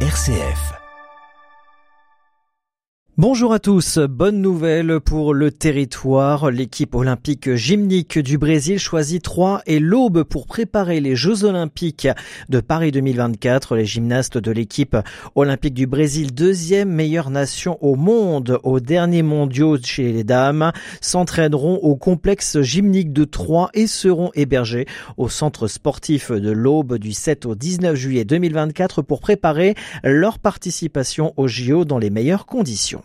RCF. Bonjour à tous, bonne nouvelle pour le territoire. L'équipe olympique gymnique du Brésil choisit Troyes et l'Aube pour préparer les Jeux olympiques de Paris 2024. Les gymnastes de l'équipe olympique du Brésil, deuxième meilleure nation au monde aux derniers mondiaux chez les dames, s'entraîneront au complexe gymnique de Troyes et seront hébergés au centre sportif de l'Aube du 7 au 19 juillet 2024 pour préparer leur participation aux JO dans les meilleures conditions.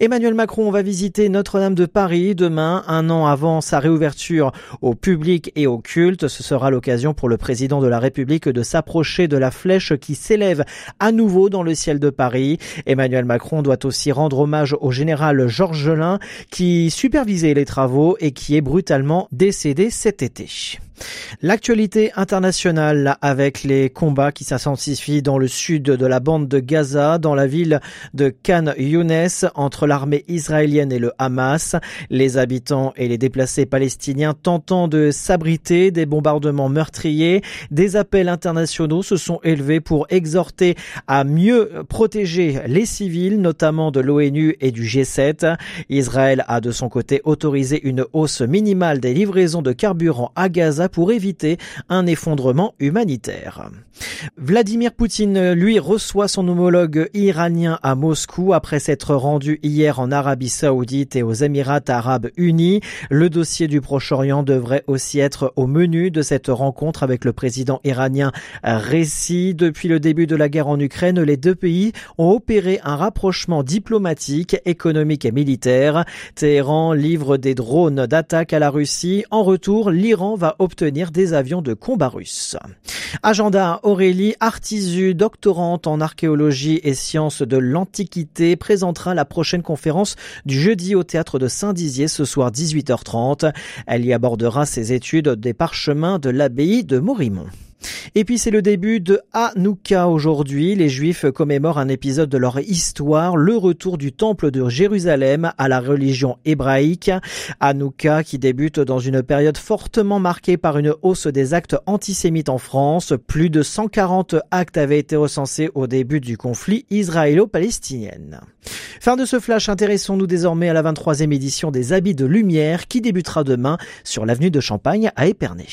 Emmanuel Macron va visiter Notre-Dame de Paris demain, un an avant sa réouverture au public et au culte. Ce sera l'occasion pour le président de la République de s'approcher de la flèche qui s'élève à nouveau dans le ciel de Paris. Emmanuel Macron doit aussi rendre hommage au général Georges Gelin qui supervisait les travaux et qui est brutalement décédé cet été. L'actualité internationale avec les combats qui s'intensifient dans le sud de la bande de Gaza, dans la ville de Khan Younes, entre l'armée israélienne et le Hamas. Les habitants et les déplacés palestiniens tentant de s'abriter des bombardements meurtriers. Des appels internationaux se sont élevés pour exhorter à mieux protéger les civils, notamment de l'ONU et du G7. Israël a de son côté autorisé une hausse minimale des livraisons de carburant à Gaza pour éviter un effondrement humanitaire. Vladimir Poutine, lui, reçoit son homologue iranien à Moscou après s'être rendu hier en Arabie Saoudite et aux Émirats Arabes Unis. Le dossier du Proche-Orient devrait aussi être au menu de cette rencontre avec le président iranien Réci. Depuis le début de la guerre en Ukraine, les deux pays ont opéré un rapprochement diplomatique, économique et militaire. Téhéran livre des drones d'attaque à la Russie. En retour, l'Iran va obtenir des avions de combat russes. Agenda Aurélie Artisu, doctorante en archéologie et sciences de l'Antiquité, présentera la prochaine conférence du jeudi au théâtre de Saint-Dizier ce soir 18h30. Elle y abordera ses études des parchemins de l'abbaye de Morimont. Et puis c'est le début de Hanouka aujourd'hui. Les Juifs commémorent un épisode de leur histoire, le retour du temple de Jérusalem à la religion hébraïque. Hanouka qui débute dans une période fortement marquée par une hausse des actes antisémites en France. Plus de 140 actes avaient été recensés au début du conflit israélo-palestinien. Fin de ce flash, intéressons-nous désormais à la 23e édition des Habits de Lumière qui débutera demain sur l'avenue de Champagne à Épernay.